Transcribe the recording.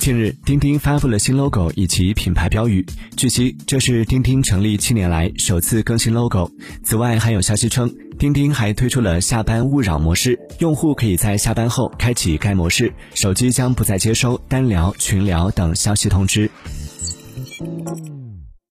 近日钉钉发布了新 logo 以及品牌标语。据悉这是钉钉成立七年来首次更新 logo 此外还有消息称钉钉还推出了下班勿扰模式用户可以在下班后开启该模式手机将不再接收单聊群聊等消息通知。